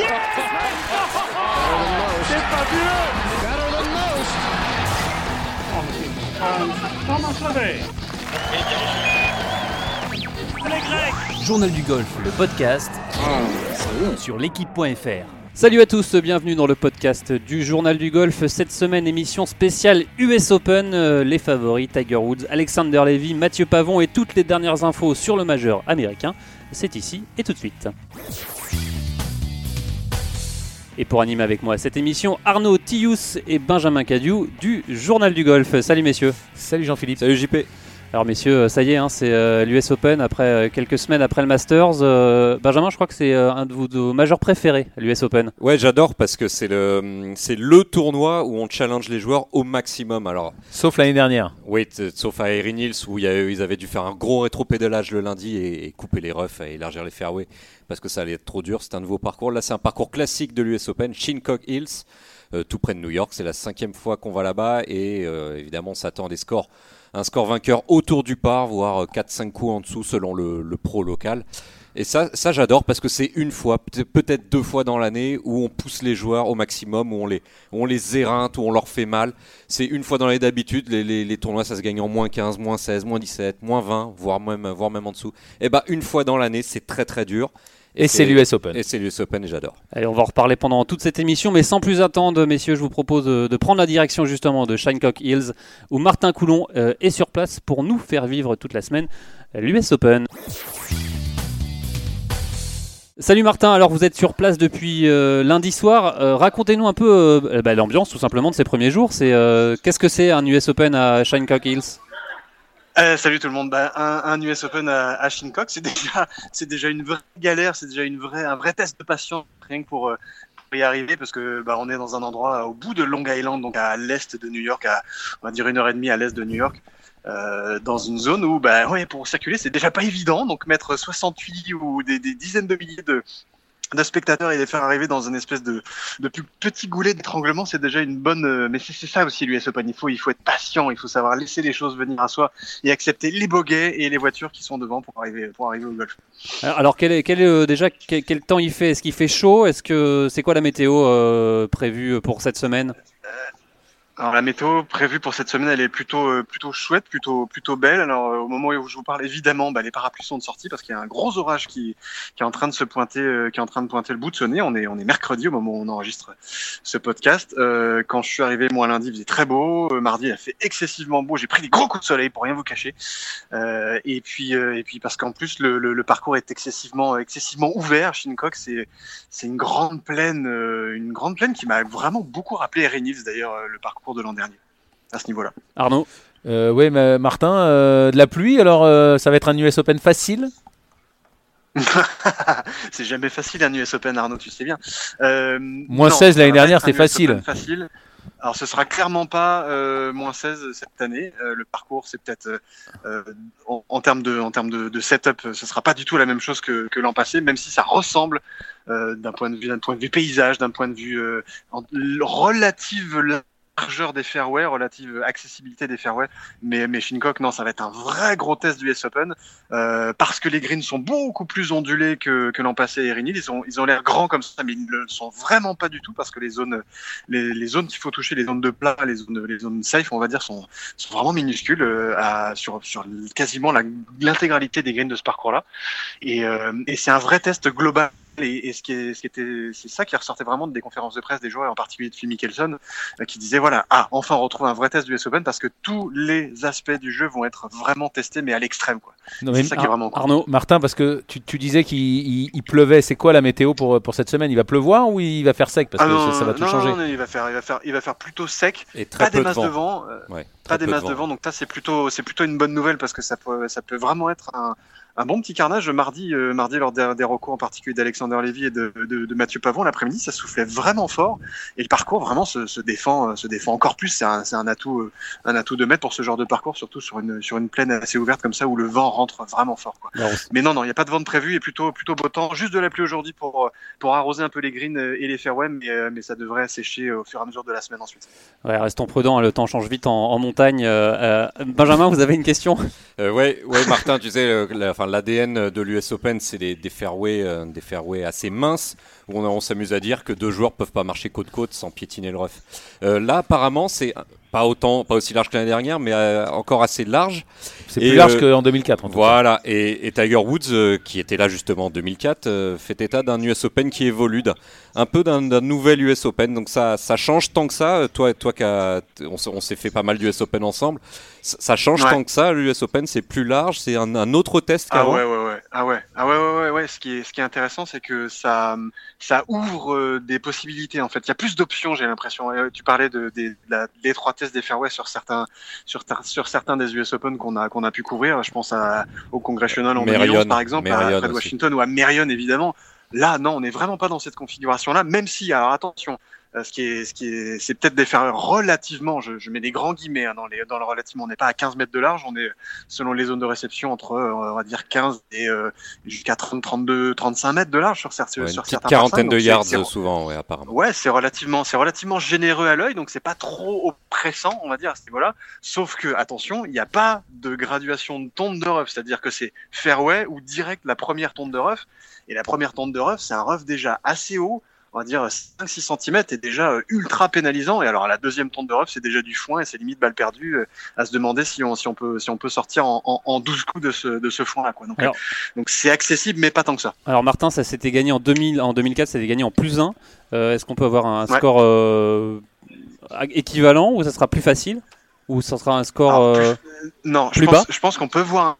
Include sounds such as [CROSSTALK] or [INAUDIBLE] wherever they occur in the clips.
C'est fabuleux Journal du golf, le podcast sur l'équipe.fr. Salut à tous, bienvenue dans le podcast du Journal du Golf. Cette semaine, émission spéciale US Open. Euh, les favoris Tiger Woods, Alexander Levy, Mathieu Pavon et toutes les dernières infos sur le majeur américain. C'est ici et tout de suite. Et pour animer avec moi cette émission, Arnaud Tius et Benjamin Cadieu du Journal du Golf. Salut messieurs. Salut Jean-Philippe. Salut JP. Alors messieurs, ça y est, hein, c'est euh, l'US Open après euh, quelques semaines après le Masters. Euh, Benjamin, je crois que c'est euh, un de vos, de vos majeurs préférés, l'US Open. Ouais, j'adore parce que c'est le, c'est le tournoi où on challenge les joueurs au maximum. Alors, Sauf l'année dernière. oui, sauf à Erin Hills où il y a- ils avaient dû faire un gros rétropédalage le lundi et, et couper les roughs et élargir les fairways parce que ça allait être trop dur. C'est un nouveau parcours. Là, c'est un parcours classique de l'US Open, Shinnecock Hills, euh, tout près de New York. C'est la cinquième fois qu'on va là-bas et euh, évidemment, on s'attend à des scores, un score vainqueur autour du par, voire 4-5 coups en dessous selon le, pro local. Et ça, ça j'adore parce que c'est une fois, peut- peut-être deux fois dans l'année où on pousse les joueurs au maximum, où on les, on les éreinte, où on leur fait mal. C'est une fois dans l'année d'habitude, les, les, tournois ça se gagne en moins 15, moins 16, moins 17, moins 20, voire même, voire même en dessous. Et bah une fois dans l'année, c'est très très dur. Et c'est l'US Open. Et c'est l'US Open et j'adore. Allez, on va en reparler pendant toute cette émission, mais sans plus attendre, messieurs, je vous propose de, de prendre la direction justement de Shinnecock Hills, où Martin Coulon euh, est sur place pour nous faire vivre toute la semaine l'US Open. Salut Martin, alors vous êtes sur place depuis euh, lundi soir. Euh, Racontez-nous un peu euh, bah, l'ambiance tout simplement de ces premiers jours. C'est euh, qu'est-ce que c'est un US Open à Shinnecock Hills? Euh, salut tout le monde. Bah, un, US Open à, à c'est déjà, une vraie galère, c'est déjà un vrai test de patience rien que pour, euh, pour y arriver parce que bah, on est dans un endroit au bout de Long Island, donc à l'est de New York, à on va dire une heure et demie à l'est de New York. Euh, dans une zone où bah ouais pour circuler c'est déjà pas évident donc mettre 68 ou des dizaines de milliers de, de spectateurs et les faire arriver dans une espèce de, de plus petit goulet d'étranglement, c'est déjà une bonne. euh, Mais c'est ça aussi l'US Open. Il faut, il faut être patient, il faut savoir laisser les choses venir à soi et accepter les bogeys et les voitures qui sont devant pour arriver, pour arriver au golf. Alors alors, quel est, quel est, euh, déjà quel, quel temps il fait? Est-ce qu'il fait chaud? Est-ce que c'est quoi la météo euh, prévue pour cette semaine? Alors la météo prévue pour cette semaine, elle est plutôt euh, plutôt chouette, plutôt plutôt belle. Alors euh, au moment où je vous parle, évidemment, bah, les parapluies sont de sortie parce qu'il y a un gros orage qui, qui est en train de se pointer, euh, qui est en train de pointer le bout de son nez. On est on est mercredi au moment où on enregistre ce podcast. Euh, quand je suis arrivé moi lundi, il faisait très beau. Euh, mardi, il a fait excessivement beau. J'ai pris des gros coups de soleil pour rien vous cacher. Euh, et puis et puis parce qu'en plus le, le, le parcours est excessivement excessivement ouvert. Shinnecock, c'est c'est une grande plaine, une grande plaine qui m'a vraiment beaucoup rappelé Erin Hills d'ailleurs le parcours de l'an dernier à ce niveau-là. Arnaud Euh, oui, mais Martin, euh, de la pluie, alors euh, ça va être un US Open facile? [LAUGHS] C'est jamais facile un US Open, Arnaud, tu sais bien. Euh, Moins non, 16 ça l'année dernière, US facile. Facile. Alors, ce sera clairement pas euh, moins 16 cette année. Euh, le parcours, c'est peut-être en, en termes de, en termes de, de setup, ce sera pas du tout la même chose que, que l'an passé, même si ça ressemble euh, d'un point de vue, d'un point de vue paysage, d'un point de vue euh, relative largeur des fairways, relative accessibilité des fairways. Mais, mais Shinnecock, non, ça va être un vrai gros test du US Open euh, parce que les greens sont beaucoup plus ondulés que, que l'an passé à Erin Hill. Ils ont, ils ont l'air grands comme ça, mais ils ne le sont vraiment pas du tout parce que les zones, les, les zones qu'il faut toucher, les zones de plat, les zones, les zones safe, on va dire, sont, sont vraiment minuscules euh, à, sur, sur quasiment l'intégralité des greens de ce parcours-là. Et, euh, et c'est un vrai test global. Et, et ce qui est, ce qui était, c'est ça qui ressortait vraiment des conférences de presse des joueurs, et en particulier de Phil Mickelson, euh, qui disait voilà, ah, enfin on retrouve un vrai test du US Open parce que tous les aspects du jeu vont être vraiment testés, mais à l'extrême, quoi. Non, mais C'est ça qui est vraiment cool. Arnaud Martin, parce que tu, tu disais qu'il il- il pleuvait, c'est quoi la météo pour, pour cette semaine? Il va pleuvoir ou il va faire sec? Parce Ah que non, ça, ça va tout non, changer. non, non, il va faire, il va faire, il va faire plutôt sec, Et très pas peu des de masses vent. de vent, euh, Ouais, pas des de masses de vent. Donc ça, c'est plutôt, c'est plutôt une bonne nouvelle parce que ça peut, ça peut vraiment être un, un bon petit carnage. Mardi, euh, mardi lors des, des recours en particulier d'Alexander Lévy et de, de, de Mathieu Pavon, l'après-midi, ça soufflait vraiment fort et le parcours vraiment se, se défend, euh, se défend encore plus. C'est un, atout, euh, un atout de mettre pour ce genre de parcours, surtout sur une, sur une plaine assez ouverte comme ça où le vent rentre vraiment fort. Quoi. Alors, Mais non, non, il n'y a pas de vent de prévu et plutôt, plutôt beau temps. Juste de la pluie aujourd'hui pour, pour arroser un peu les greens et les fairways, mais, mais ça devrait sécher au fur et à mesure de la semaine ensuite. Ouais, restons prudents, hein, le temps change vite en, en montagne. Euh, euh, Benjamin, vous avez une question? Euh, ouais, ouais, Martin, tu sais, euh, la, enfin, l'ADN de l'US Open, c'est des, des fairways, euh, des fairways assez minces où on, on s'amuse à dire que deux joueurs peuvent pas marcher côte côte sans piétiner le rough. Euh, là, apparemment, c'est pas autant, pas aussi large que l'année dernière, mais euh, encore assez large. C'est plus large euh, qu'en 2004 en tout cas. Voilà, et, et Tiger Woods, qui était là justement en 2004, euh, fait état d'un US Open qui évolue, d'un- un peu d'un d'un nouvel US Open. Donc ça, ça change tant que ça. Toi, toi on s'est fait pas mal d'US Open ensemble, ça, change Ouais. tant que ça. L'US Open, c'est plus large, c'est un, un autre test Ah qu'avant. ouais, ouais, ouais. Ah ouais, ah ouais, ouais, ouais, ouais. Ce qui est, ce qui est intéressant, c'est que ça, ça ouvre euh, des possibilités. En fait, il y a plus d'options, j'ai l'impression. Euh, Tu parlais de, des- de la- des fairways sur certains, sur, sur certains des US Open qu'on a, qu'on a pu couvrir. Je pense à, au Congressional en Marion, 2011, par exemple, Marion à Fred aussi. Washington ou à Marion, évidemment. Là, non, on n'est vraiment pas dans cette configuration-là, même si, alors attention, ce qui est, ce qui est, c'est peut-être des fairways relativement, je, je mets des grands guillemets hein, dans, les, dans le relativement, on n'est pas à 15 mètres de large, on est, selon les zones de réception, entre, euh, on va dire 15 et euh, jusqu'à 30, 32, 35 mètres de large sur, certains Ouais, sur certains quarantaine de yards euh, souvent, ouais, apparemment. Ouais, c'est relativement, c'est relativement généreux à l'œil, donc c'est pas trop oppressant, on va dire à ce niveau-là. Sauf que, attention, il n'y a pas de graduation de tonde de rough, c'est-à-dire que c'est fairway ou direct la première tonde de rough. Et la première tonde de rough, c'est un rough déjà assez haut, on va dire 5-6 cm, et déjà euh, ultra pénalisant. Et alors la deuxième tonde de rough, c'est déjà du foin et c'est limite balle perdue euh, à se demander si on, si on peut, si on peut sortir en, en, en 12 coups de ce, de ce foin-là, quoi. Donc, Alors- euh, donc c'est accessible, mais pas tant que ça. Alors Martin, ça s'était gagné en 2000, en 2004, ça s'était gagné en plus 1. Est-ce qu'on peut avoir un Ouais. score euh, équivalent ou ça sera plus facile? Ou ça sera un score Alors, plus- euh, Non, plus je pense, bas? je pense qu'on peut voir,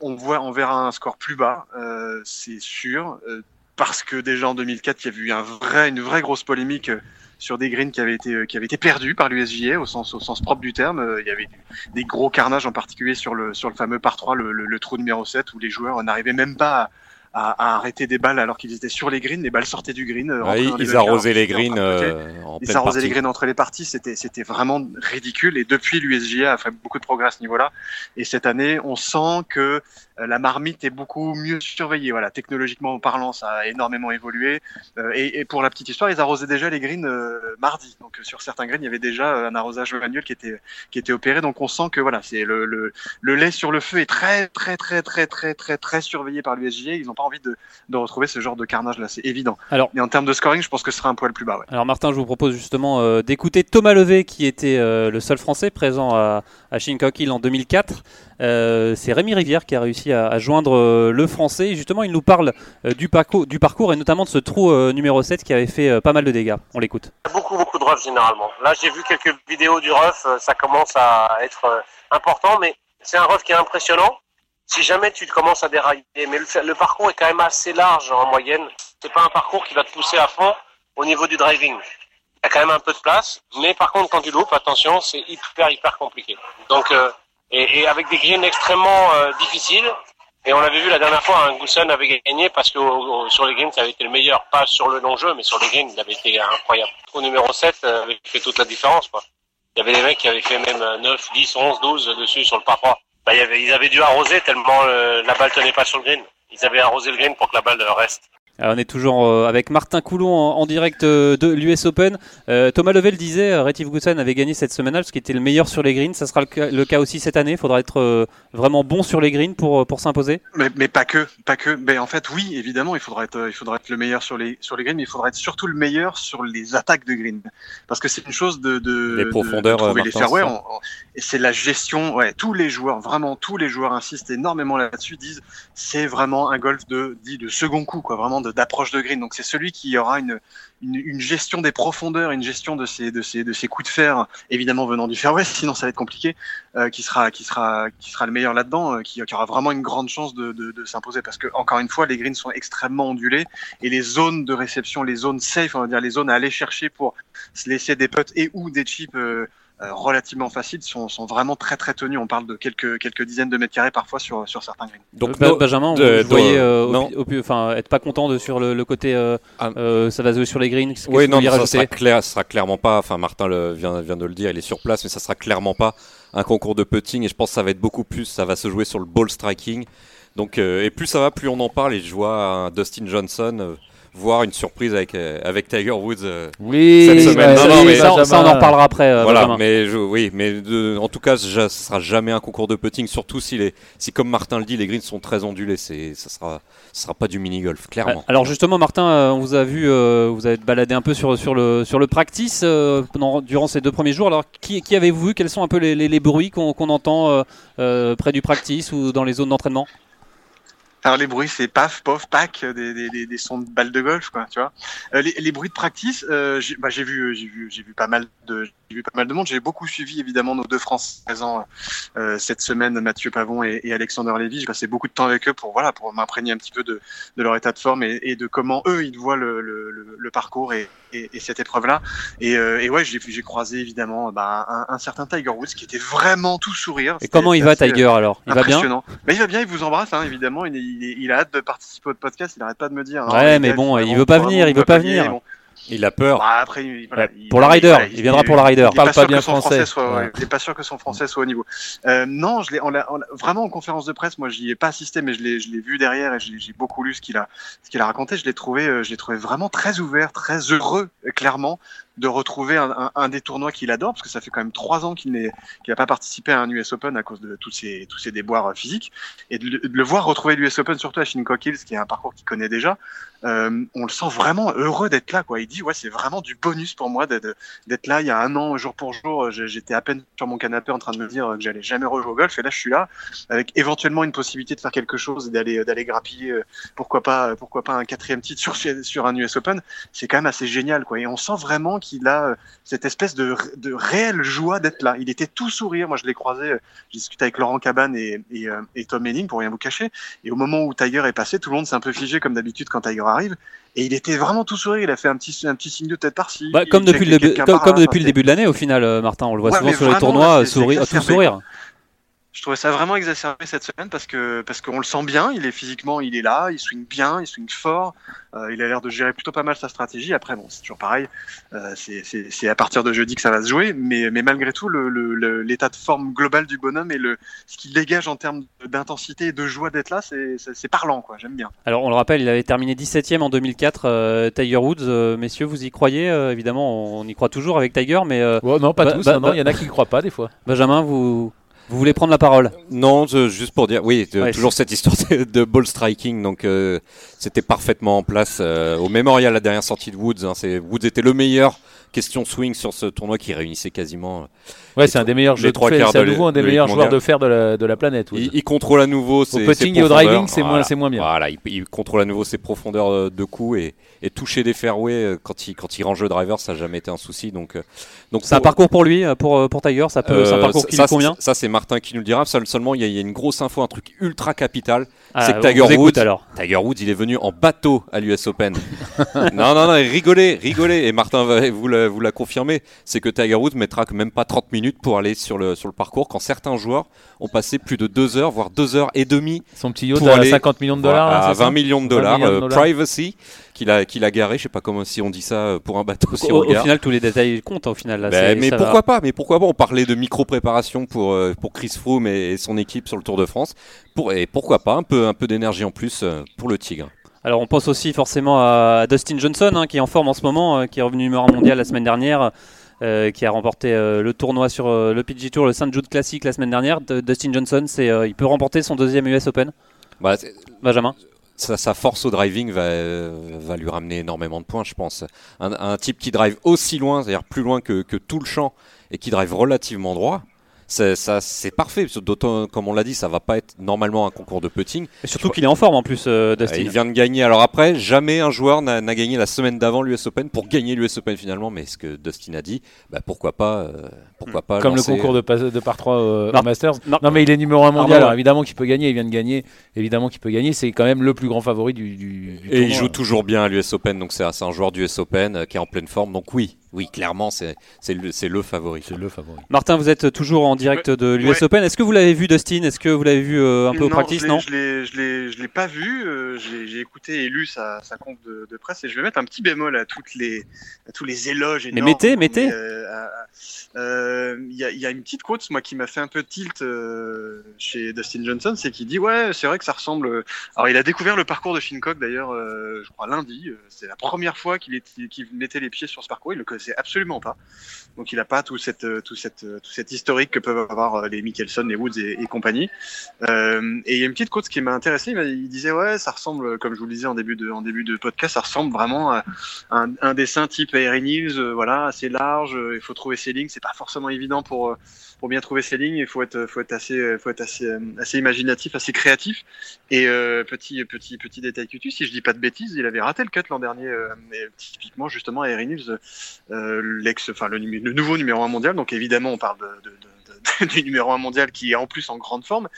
on, voit, on verra un score plus bas, euh, c'est sûr, euh, parce que déjà en 2004, il y a eu un vrai, une vraie grosse polémique euh, sur des greens qui avaient été, euh, qui avaient été perdus par l'USJA au sens, au sens propre du terme. Euh, Il y avait des gros carnages, en particulier sur le, sur le fameux par 3, le, le- le trou numéro 7, où les joueurs n'arrivaient même pas à, à- à arrêter des balles alors qu'ils étaient sur les greens. Les balles sortaient du green. euh, Ouais, ils arrosaient les greens euh, en Ils arrosaient les graines entre les parties, c'était c'était vraiment ridicule. Et depuis, l'USJA a fait beaucoup de progrès à ce niveau-là. Et cette année, on sent que la marmite est beaucoup mieux surveillée. Voilà, technologiquement parlant, ça a énormément évolué. Euh, et, et pour la petite histoire, ils arrosaient déjà les greens euh, mardi. Donc euh, sur certains greens, il y avait déjà euh, un arrosage manuel qui était qui était opéré. Donc on sent que voilà, c'est le, le le lait sur le feu est très très très très très très très surveillé par l'USJA. Ils n'ont pas envie de de retrouver ce genre de carnage là, c'est évident. Alors- et en termes de scoring, je pense que ce sera un poil plus bas. Ouais. Alors Martin, je vous propose justement euh, d'écouter Thomas Levé, qui était euh, le seul Français présent à, à Shinnecock Hill en 2004. Euh, c'est Rémi Rivière qui a réussi à, joindre euh, le Français. Justement, il nous parle euh, du, parcours, et notamment de ce trou numéro 7 qui avait fait pas mal de dégâts. On l'écoute. beaucoup beaucoup de rough généralement. Là j'ai vu quelques vidéos du rough, euh, ça commence à être important, mais c'est un rough qui est impressionnant. Si jamais tu commences à dérailler, mais le, le parcours est quand même assez large en moyenne. C'est pas un parcours qui va te pousser à fond au niveau du driving. Il y a quand même un peu de place, mais par contre quand tu loupes, attention, c'est hyper hyper compliqué. Donc et, et avec des greens extrêmement euh, difficiles. Et on l'avait vu la dernière fois, Gousson avait gagné parce que au- au- sur les greens, ça avait été le meilleur, pas sur le long jeu, mais sur les greens, il avait été incroyable. Au numéro 7 euh, avait fait toute la différence. Quoi. Il y avait des mecs qui avaient fait même euh, 9, 10, 11, 12 dessus sur le par 3. Bah, il y avait, ils avaient dû arroser tellement euh, la balle tenait pas sur le green. Ils avaient arrosé le green pour que la balle euh, reste. Alors, on est toujours euh, avec Martin Coulon en, en direct euh, de l'US Open. Euh, Thomas Level disait, Retief Gussan avait gagné cette semaine-là parce qu'il était le meilleur sur les greens. Ça sera le cas, le cas aussi cette année. Il faudra être euh, vraiment bon sur les greens pour, pour s'imposer. Mais, mais pas que, pas que. Mais en fait, oui, évidemment, il faudra être, il faudra être le meilleur sur les sur les greens, mais il faudra être surtout le meilleur sur les attaques de green, parce que c'est une chose de de, Les de- profondeurs, de trouver les fairways, et c'est la gestion. Ouais, tous les joueurs, vraiment tous les joueurs insistent énormément là-dessus, disent c'est vraiment un golf de dit de second coup, quoi, vraiment d'approche de green. Donc c'est celui qui aura une, une gestion des profondeurs, une gestion de ces de ces de ces coups de fer, évidemment venant du fairway, sinon ça va être compliqué euh, qui sera qui sera qui sera le meilleur là-dedans, euh, qui, aura vraiment une grande chance de, de, s'imposer parce que encore une fois les greens sont extrêmement ondulés et les zones de réception, les zones safe, on va dire les zones à aller chercher pour se laisser des putts et ou des chips euh, relativement faciles sont, sont vraiment très très tenues. On parle de quelques quelques dizaines de mètres carrés parfois sur sur certains greens. Donc, no- Benjamin, de- vous voyez euh, pi- enfin, être pas content de, sur le, le côté euh, Ah. euh, ça va jouer sur les greens. Oui, vous non, ça sera, clair, ça sera clairement pas. Enfin, Martin le, vient, vient de le dire, il est sur place, mais ça sera clairement pas un concours de putting. Et je pense que ça va être beaucoup plus. Ça va se jouer sur le ball striking. Donc, euh, et plus ça va, plus on en parle. Et je vois un Dustin Johnson euh, voir une surprise avec, euh, avec Tiger Woods. euh, Oui, Cette semaine. bah, Non, non, oui, mais ça, ça, on en reparlera après. euh, voilà, Benjamin. mais je- oui, mais de- en tout cas, ce sera jamais un concours de putting, surtout si, les, si comme Martin le dit, les greens sont très ondulés. C'est, ça sera, ce sera pas du mini golf, clairement. Alors justement, Martin, on vous a vu, euh, vous avez baladé un peu sur, sur, le, sur le practice euh, pendant, durant ces deux premiers jours. Alors, qui, qui avez-vous vu? Quels sont un peu les, les- les bruits qu'on qu'on entend euh, euh, près du practice ou dans les zones d'entraînement? Alors les bruits, c'est paf, pof, pac, des, des, des, des sons de balles de golf, quoi, tu vois. Euh, les, les bruits de practice, euh, j'ai bah, vu, j'ai vu, j'ai vu pas mal de, vu pas mal de monde. J'ai beaucoup suivi évidemment nos deux Français présents euh, cette semaine, Mathieu Pavon et, et Alexander Lévy. J'ai passé beaucoup de temps avec eux pour voilà, pour m'imprégner un petit peu de, de leur état de forme et, et de comment eux ils voient le, le, le, le parcours et, et, et cette épreuve-là. Et, euh, ouais, j'ai croisé évidemment bah, un, un certain Tiger Woods qui était vraiment tout sourire. Et comment il va, Tiger alors? Il va bien? Mais il va bien, il vous embrasse, hein, évidemment. Il, a hâte de participer au podcast. Il arrête pas de me dire. hein, Ouais, mais bon, il veut pas venir, il veut pas venir. Il a peur. Bah, après, il- voilà, Ouais, il- pour la voilà, il viendra pour la Ryder. Il Parle pas bien français. soit, ouais, Ouais. il est pas sûr que son français soit au niveau. Euh, non, je l'ai, on on vraiment en conférence de presse, moi, j'y ai pas assisté, mais je l'ai, je l'ai vu derrière et j'ai, j'ai beaucoup lu ce qu'il a, ce qu'il a raconté. Je l'ai trouvé, euh, je l'ai trouvé vraiment très ouvert, très heureux, euh, clairement, de retrouver un, des tournois qu'il adore, parce que ça fait quand même trois ans qu'il n'a pas participé à un US Open à cause de tous ces, tous ces déboires euh, physiques, et de, le- voir retrouver l'US Open, surtout à Shinnecock Hills, qui est un parcours qu'il connaît déjà. Euh, on le sent vraiment heureux d'être là, quoi. Il dit, ouais, c'est vraiment du bonus pour moi d'être, là il y a un an, jour pour jour. j'ai- J'étais à peine sur mon canapé en train de me dire que j'allais jamais rejouer au golf, et là, je suis là, avec éventuellement une possibilité de faire quelque chose d'aller, d'aller grappiller, euh, pourquoi pas, pourquoi pas un quatrième titre sur, sur un US Open. C'est quand même assez génial, quoi. Et on sent vraiment qu'il a euh, cette espèce de, de réelle joie d'être là. Il était tout sourire. Moi, je l'ai croisé, euh, j'ai discuté avec Laurent Cabane et, et, euh, et Tom Henning, pour rien vous cacher. Et au moment où Tiger est passé, tout le monde s'est un peu figé comme d'habitude quand Tiger arrive. Et il était vraiment tout sourire. Il a fait un petit, un petit signe de tête par-ci. Bah, comme depuis, le début, quelqu'un comme, par comme là. depuis le Enfin, début de l'année, au final, Martin, on le voit Ouais, souvent sur les tournois, sourire, tout sourire. Je trouvais ça vraiment exacerbé cette semaine parce que parce qu'on le sent bien, il est physiquement, il est là, il swing bien, il swing fort, euh, il a l'air de gérer plutôt pas mal sa stratégie. Après bon, c'est toujours pareil, euh, c'est- c'est c'est à partir de jeudi que ça va se jouer, mais mais malgré tout le- le- le- l'état de forme global du bonhomme et le ce qu'il dégage en termes d'intensité et de joie d'être là, c'est c'est c'est parlant quoi. J'aime bien. Alors, on le rappelle, il avait terminé 17ème en 2004, euh, Tiger Woods. Euh, messieurs, vous y croyez? Euh, Évidemment, on y croit toujours avec Tiger, mais non, pas Bah, tous. bah, non, non, bah. il y en a qui ne croient pas des fois. Benjamin, vous, vous voulez prendre la parole Non, je- juste pour dire, oui, Ouais, toujours cette histoire de, de ball striking. Donc, euh, c'était parfaitement en place euh, au Memorial, la dernière sortie de Woods. hein, c'est Woods était le meilleur question swing sur ce tournoi qui réunissait quasiment. Ouais, Les c'est un des meilleurs jeux trois quarts de nouveau un des meilleurs joueurs de fer de la, de la planète. Il, il contrôle à nouveau ses, Au ses putting et au driving, c'est moins, c'est moins bien. Voilà, il, il contrôle à nouveau ses profondeurs euh, de coups et, et toucher des fairways euh, quand il, quand il range le driver, ça n'a jamais été un souci. Donc, euh, donc C'est un parcours pour lui, euh, pour, euh, pour Tiger Ça peut, c'est un euh, parcours ça- qui ça, lui convient Ça, c'est Martin qui nous le dira. Seul- Seulement, il y, a- il y a une grosse info, un truc ultra capital. Ah, c'est que Tiger Woods- alors. Tiger Woods, il est venu en bateau à l'US Open. [LAUGHS] [LAUGHS] non, non, non, rigolez, rigolez. Et Martin va vous la, vous la confirmer. C'est que Tiger Woods mettra que même pas 30 minutes pour aller sur le, sur le parcours quand certains joueurs ont passé plus de 2 heures, voire 2 heures et demie Son petit yacht pour à aller 50 millions de dollars. à là, c'est ça 20 millions de 20 dollars. millions de euh, privacy qu'il a, qu'il a garé. Je sais pas comment si on dit ça euh, pour un bateau si Au, final, tous les détails comptent au final. Là, Ben, c'est- mais va. pourquoi pas Mais pourquoi pas On parlait de micro-préparation pour, euh, pour Chris Froome et, et son équipe sur le Tour de France. Pour, et pourquoi pas un peu, un peu d'énergie en plus euh, pour le Tigre. Alors on pense aussi forcément à Dustin Johnson hein, qui est en forme en ce moment, euh, qui est revenu numéro mondial la semaine dernière, euh, qui a remporté euh, le tournoi sur le PG Tour, le St. Jude Classic la semaine dernière. De- Dustin Johnson, c'est, il peut remporter son deuxième US Open. Bah, Benjamin sa, sa force au driving va, va lui ramener énormément de points, je pense. Un, un type qui drive aussi loin, c'est-à-dire plus loin que, que tout le champ, et qui drive relativement droit, ça, c'est parfait. D'autant, comme on l'a dit, ça va pas être normalement un concours de putting. Et surtout qu'il est en forme en plus, euh, Dustin. Euh, Il vient de gagner. Alors après, jamais un joueur n'a, gagné la semaine d'avant l'US Open pour gagner l'US Open finalement. Mais ce que Dustin a dit, bah, pourquoi pas, euh, pourquoi pas Comme lancer- le concours de, pas- de par 3 au Masters. Non, mais il est numéro 1 mondial. Pardon. Alors évidemment qu'il peut gagner. Il vient de gagner. Évidemment qu'il peut gagner. C'est quand même le plus grand favori du, du, du Et il joue toujours bien à l'US Open, donc c'est, c'est un joueur du US Open euh, qui est en pleine forme. Donc oui, oui, clairement, c'est c'est le, c'est le favori. C'est le favori. Martin, vous êtes toujours en direct de l'US Ouais. Open. Est-ce que vous l'avez vu, Dustin? Est-ce que vous l'avez vu euh, un peu au Non, practice je l'ai- Non Je l'ai, je l'ai, je l'ai pas vu. euh, j'ai, écouté et lu sa, sa conf de, de presse et je vais mettre un petit bémol à toutes les, à tous les éloges. Mais énormes. mettez, mettez. euh, à- euh, Il y, a, il y a une petite quote, moi, qui m'a fait un peu tilt euh, chez Dustin Johnson, c'est qu'il dit ouais, c'est vrai que ça ressemble. Alors, il a découvert le parcours de Shincock d'ailleurs, euh, je crois lundi. C'est la première fois qu'il, qu'il mettait les pieds sur ce parcours. Il le connaissait absolument pas. Donc, il a pas tout cette, euh, tout cette, euh, tout cet historique que peuvent avoir euh, les Mickelson, les Woods et, compagnie. Et il y a une petite quote qui m'a intéressé. Il, disait ouais, ça ressemble, comme je vous le disais en début de, en début de podcast, ça ressemble vraiment à un, dessin type Hills, euh, voilà, assez large. il faut trouver ses lignes. C'est pas forcément évident pour pour bien trouver ses lignes. Il faut être, faut être assez, faut être assez, euh, assez imaginatif, assez créatif. Et euh, petit, petit, petit détail que tu, si je dis pas de bêtises, il avait raté le cut l'an dernier. euh, typiquement, justement, Erin Hills, euh, l'ex, enfin le, nouveau numéro un mondial. Donc évidemment, on parle de, de, de- de- [LAUGHS] du numéro un mondial qui est en plus en grande forme.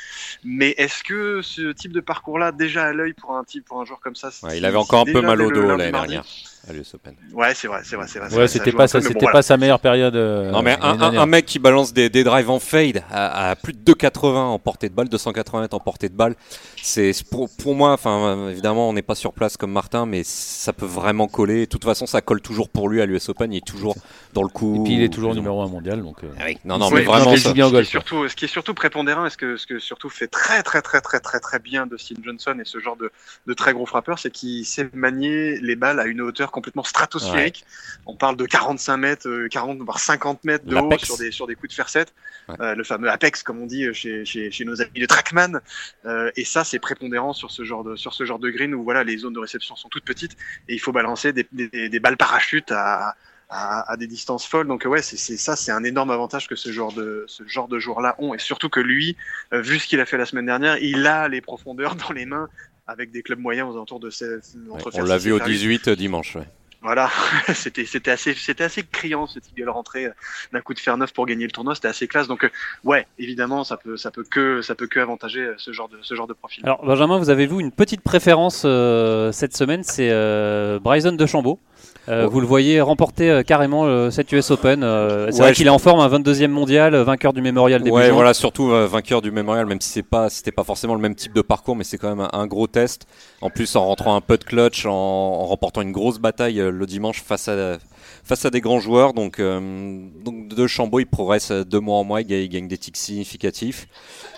Mais est-ce que ce type de parcours-là, déjà à l'œil pour un type, pour un joueur comme ça, Ouais, il avait encore un peu mal au dos l'année dernière à l'US Open. Ouais, c'est vrai, c'est vrai, c'est vrai. Ouais, c'était pas, ça, peu, pas sa meilleure période. euh, Non mais un, mec qui balance des, des drives en fade à, à plus de 2,80 en portée de balle, 280 mètres en portée de balle, c'est pour, pour moi, enfin évidemment on n'est pas sur place comme Martin, mais ça peut vraiment coller. De toute façon ça colle toujours pour lui à l'US Open, il est toujours dans le coup. Et puis il est toujours numéro un mondial, donc. euh. Ah oui, Non non Oui, mais vraiment bien Ce qui est golf. surtout, ce qui est surtout prépondérant, et ce que, ce que surtout fait très très très très très très bien Dustin Johnson et ce genre de, de très gros frappeur, c'est qu'il sait manier les balles à une hauteur complètement stratosphérique. On parle de 45 mètres, euh, 40 voire 50 mètres de haut sur des sur des coups de fer 7, Ouais. Euh, le fameux apex comme on dit chez, chez, chez nos amis de Trackman. Euh, et ça c'est prépondérant sur ce genre de sur ce genre de green où voilà les zones de réception sont toutes petites et il faut balancer des, des, des balles parachutes à à, à des distances folles. Donc ouais, c'est c'est- ça, c'est un énorme avantage que ce genre de ce genre de joueurs-là ont, et surtout que lui, euh, vu ce qu'il a fait la semaine dernière, il a les profondeurs dans les mains avec des clubs moyens aux alentours de ces, entre Ouais, on l'a vu au faire huit. 18 dimanche. ouais. Voilà, [LAUGHS] c'était c'était assez c'était assez criant cette gueule rentrée d'un coup de fer neuf pour gagner le tournoi, c'était assez classe. Donc euh, ouais, évidemment, ça peut ça peut que ça peut que avantager euh, ce genre de ce genre de profil. Alors, Benjamin, vous avez vu une petite préférence euh, cette semaine, c'est euh, Bryson de Chambaud. Euh. Vous le voyez remporter euh, carrément euh, cette US Open. Euh, c'est Ouais, vrai qu'il je- est en forme, un 22e mondial, euh, vainqueur du Mémorial des Ouais, voilà, surtout euh, vainqueur du mémorial, même si c'est pas, c'était pas forcément le même type de parcours, mais c'est quand même un, un gros test. En plus, en rentrant un peu de clutch, en, en remportant une grosse bataille euh, le dimanche face à face à des grands joueurs. Donc, euh, donc de Chambaud, il progresse deux mois en mois, il gagne, il gagne des ticks significatifs.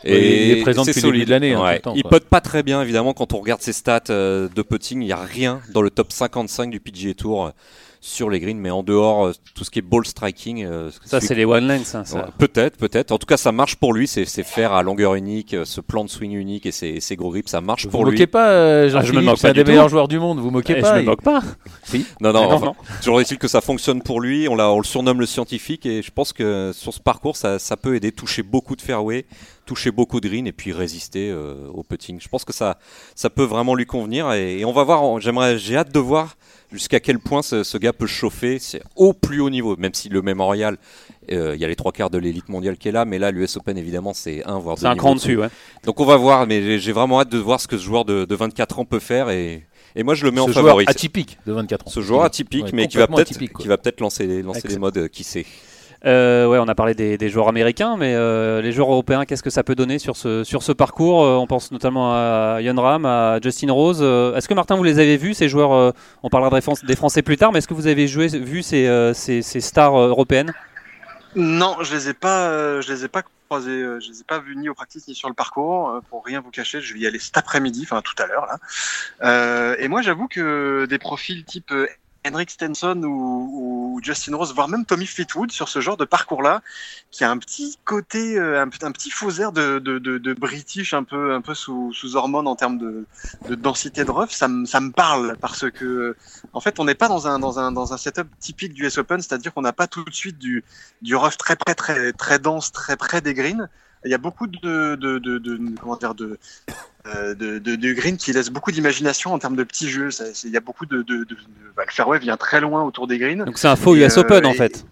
Ouais, il est présent depuis le début de l'année, hein, Ouais. il pote pas très bien, évidemment, quand on regarde ses stats euh, de putting, il y a rien dans le top 55 du PGA Tour. Sur les greens, mais en dehors, euh, tout ce qui est ball striking, euh, Ça, c'est les one lengths. hein, ça. Ouais, peut-être, peut-être. En tout cas, ça marche pour lui. C'est c'est faire à longueur unique, euh, ce plan de swing unique et ses, ses gros grips, ça marche Vous pour moquez lui. pas, euh, Ah, je me moque c'est pas des tout. meilleurs joueurs du monde. Vous moquez Eh, pas. je me moque pas. [LAUGHS] Non, non, non, enfin, non. toujours est-il que ça fonctionne pour lui. On, l'a- on le surnomme le scientifique et je pense que sur ce parcours, ça, ça peut aider. Toucher beaucoup de fairway, toucher beaucoup de green et puis résister euh, au putting. Je pense que ça, ça peut vraiment lui convenir et, et on va voir. J'aimerais, j'ai hâte de voir jusqu'à quel point ce, ce gars peut chauffer. C'est au plus haut niveau, même si le Mémorial, euh, il y a les trois quarts de l'élite mondiale qui est là, mais là, l'US Open, évidemment, c'est un voire deux C'est un cran dessus, ouais. Donc on va voir, mais j'ai- vraiment hâte de voir ce que ce joueur de, de 24 ans peut faire et, et moi je le mets en Ce joueur favori. atypique de 24 ans. Ce joueur atypique, Ouais, mais qui va peut-être lancer, lancer des modes, euh, qui sait. Euh, ouais, on a parlé des, joueurs américains, mais euh, les joueurs européens, qu'est-ce que ça peut donner sur ce, sur ce parcours? Euh, On pense notamment à Jon Ram, à Justin Rose. Est-ce que Martin, vous les avez vus, ces joueurs On parlera des, Fran- des Français plus tard, mais est-ce que vous avez joué, vu ces, ces, stars européennes? Non, je les ai pas, je les ai pas croisés, je les ai pas vus ni au practice ni sur le parcours. Pour rien vous cacher, je vais y aller cet après-midi, enfin tout à l'heure et moi, j'avoue que des profils type Henrik Stenson ou, Justin Rose, voire même Tommy Fleetwood sur ce genre de parcours-là, qui a un petit côté, euh, un, petit faux air de, British, un peu, sous, sous hormones en termes de, de densité de rough, ça me, parle parce que, en fait, on n'est pas dans un, dans un, dans un setup typique du US Open, c'est-à-dire qu'on n'a pas tout de suite du, du rough très près, très, très dense, très près des greens. Il y a beaucoup de, de, de, de comment dire, de, euh, de, greens qui laissent beaucoup d'imagination en termes de petits jeux. Ça, Il y a beaucoup de, de, de, de- bah, le fairway vient très loin autour des greens. Donc c'est un faux US euh, Open en et- fait.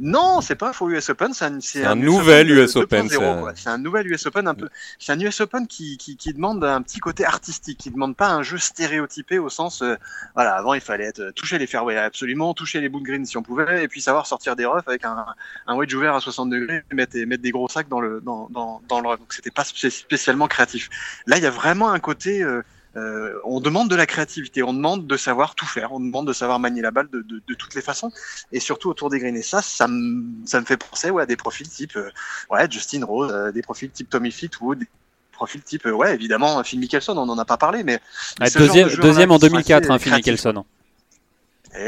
Non, c'est pas un faux US Open, c'est un, c'est un nouvel Open US Open, 2.0, c'est un-. C'est un nouvel US Open un peu. C'est un US Open qui, qui, qui demande un petit côté artistique, qui demande pas un jeu stéréotypé au sens, euh, voilà, avant il fallait être, euh, toucher les fairways absolument, toucher les bouts de green si on pouvait, et puis savoir sortir des roughs avec un, un wedge ouvert à 60 degrés, et mettre, et mettre des gros sacs dans le dans, dans, dans le rough. Donc c'était pas spé- spécialement créatif. Là, il y a vraiment un côté. euh, euh, on demande de la créativité, on demande de savoir tout faire, on demande de savoir manier la balle de, de, de toutes les façons, et surtout autour des greens. Et ça, ça me, ça me fait penser ouais, à des profils type euh, ouais, Justin Rose, euh, des profils type Tommy Fleetwood, des profils type, euh, ouais, évidemment, Phil Mickelson, on n'en a pas parlé, mais Ah, deuxième de deuxième en qui sont 2004, assez hein, Phil Mickelson.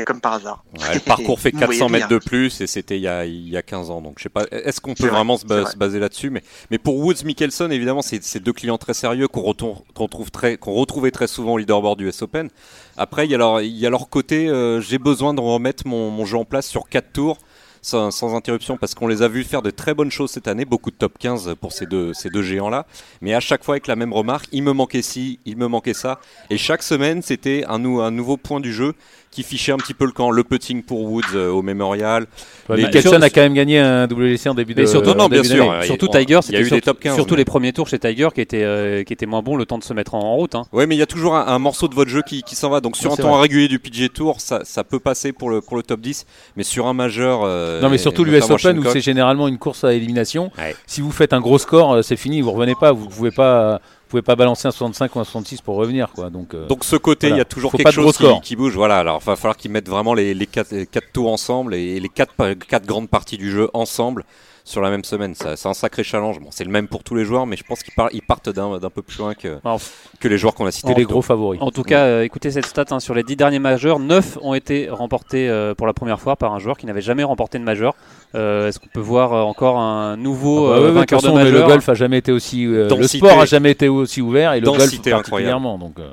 Comme par hasard. Ouais, le parcours fait [LAUGHS] Vous voyez 400 mètres de plus et c'était il y a, il y a 15 ans. Donc je sais pas, est-ce qu'on peut vrai, vraiment se, c'est ba- vrai. se baser là-dessus? Mais, mais pour Woods Mickelson, évidemment, c'est deux clients très sérieux qu'on retourne- qu'on trouve très, qu'on retrouvait très souvent au leaderboard du US Open. Après, il y a leur, il y a leur côté, euh, j'ai besoin de remettre mon, mon jeu en place sur 4 tours. Sans, sans interruption parce qu'on les a vus faire de très bonnes choses cette année, beaucoup de top 15 pour ces deux, ces deux géants-là, mais à chaque fois avec la même remarque, il me manquait ci, il me manquait ça, et chaque semaine c'était un, nou- un nouveau point du jeu qui fichait un petit peu le camp, le putting pour Woods euh, au Memorial, Ouais, Les- a quand même gagné un WGC en début de surtout- en non, bien sûr, ouais. Surtout Tiger, il y a c'était eu des surtout, top 15, surtout mais- les premiers tours chez Tiger qui étaient, euh, qui étaient moins bons le temps de se mettre en, en route. hein. Ouais, mais il y a toujours un, un morceau de votre jeu qui, qui s'en va. Donc sur Oui, un temps vrai. régulier du PG Tour, ça, ça peut passer pour le, pour le top 10, mais sur un majeur. euh, Non mais surtout l'US Open où c'est généralement une course à élimination. Ouais. Si vous faites un gros score, euh, c'est fini, vous revenez pas, vous pouvez pas, pouvez pas balancer un 65 ou un 66 pour revenir quoi. Donc, euh, Donc ce côté, il Voilà. y a toujours Faut quelque pas de gros chose qui, qui bouge. Voilà, alors il va falloir qu'ils mettent vraiment les, les, quatre, les quatre tours ensemble et les quatre, quatre grandes parties du jeu ensemble sur la même semaine. Ça- C'est un sacré challenge. Bon, c'est le même pour tous les joueurs, mais je pense qu'ils par- ils partent d'un d'un peu plus loin que, Alors, que les joueurs qu'on a cités. les gros favoris. En tout cas, euh, écoutez cette stat, hein, sur les 10 derniers majeurs, 9 ont été remportés euh, pour la première fois par un joueur qui n'avait jamais remporté de majeur. Euh, Est-ce qu'on peut voir encore un nouveau Ah bah vainqueur de façon, majeur le golf a jamais été aussi, euh, le sport a jamais été aussi ouvert et le golf particulièrement. Donc euh,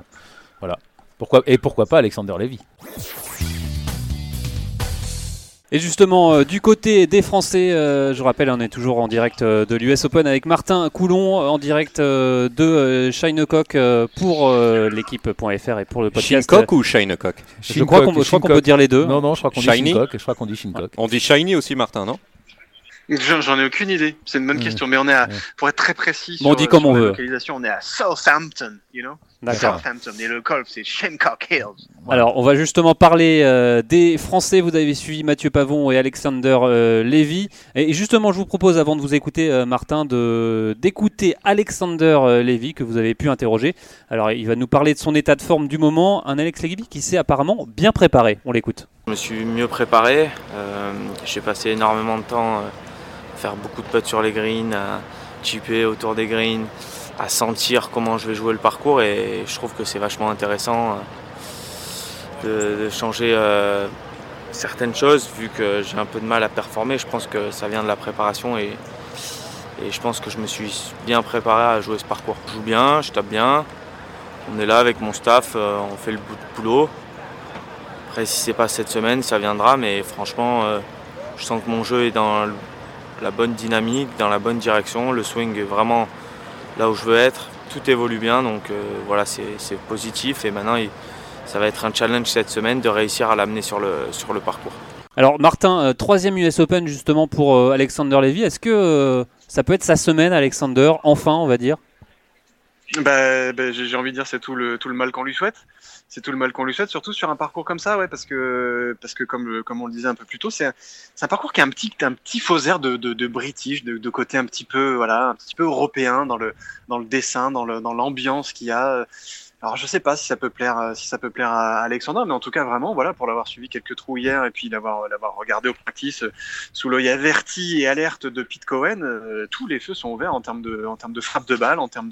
voilà. Pourquoi et pourquoi pas Alexander Levy Et justement, euh, du côté des Français, euh, je rappelle, on est toujours en direct euh, de l'US Open avec Martin Coulon, en direct euh, de euh, Shinecock euh, pour euh, l'équipe.fr et pour le podcast. Shincock ou Shinecock je crois qu'on peut dire les deux. Non non, je crois qu'on dit Shiny? Shincock. Je crois qu'on dit Shincock. On dit Shiny aussi, Martin, non? J'en ai aucune idée. C'est une bonne Mmh. question, mais on est à, Mmh. pour être très précis Bon, on sur, dit comme sur on la veut. localisation, on est à Southampton, you know? Southampton et le golf c'est Shincock Hills. Alors, on va justement parler euh, des Français. Vous avez suivi Mathieu Pavon et Alexander euh, Lévy. Et justement, je vous propose, avant de vous écouter, euh, Martin, de d'écouter Alexander euh, Lévy, que vous avez pu interroger. Alors, il va nous parler de son état de forme du moment. Un Alex Lévy qui s'est apparemment bien préparé. On l'écoute. Je me suis mieux préparé. euh, J'ai passé énormément de temps à faire beaucoup de putts sur les greens, à chipper autour des greens, à sentir comment je vais jouer le parcours et je trouve que c'est vachement intéressant euh, de, changer euh, certaines choses vu que j'ai un peu de mal à performer. Je pense que ça vient de la préparation et, et je pense que je me suis bien préparé à jouer ce parcours. Je joue bien, je tape bien. On est là avec mon staff, euh, on fait le bout de boulot. Après, si c'est pas cette semaine, ça viendra, mais franchement, je sens que mon jeu est dans la bonne dynamique, dans la bonne direction. Le swing est vraiment là où je veux être. Tout évolue bien, donc euh, voilà, c'est positif. Et maintenant, il- ça va être un challenge cette semaine de réussir à l'amener sur le, sur le parcours. Alors, Martin, euh, troisième US Open justement pour euh, Alexander Lévy. Est-ce que euh, ça peut être sa semaine, Alexander? Enfin, on va dire. Bah, bah, j'ai j'ai envie de dire c'est tout le tout le mal qu'on lui souhaite. C'est tout le mal qu'on lui souhaite, surtout sur un parcours comme ça, ouais, parce que parce que comme comme on le disait un peu plus tôt, c'est un, parcours qui a un petit un petit faux air de, de, de british, de, de côté un petit peu voilà un petit peu européen dans le dans le dessin, dans le dans l'ambiance qu'il y a. Alors je sais pas si ça peut plaire euh, si ça peut plaire à Alexandre, mais en tout cas vraiment voilà pour l'avoir suivi quelques trous hier et puis l'avoir l'avoir regardé au practice euh, sous l'œil averti et alerte de Pete Cohen, euh, tous les feux sont ouverts en termes de en termes de frappe de balle, en termes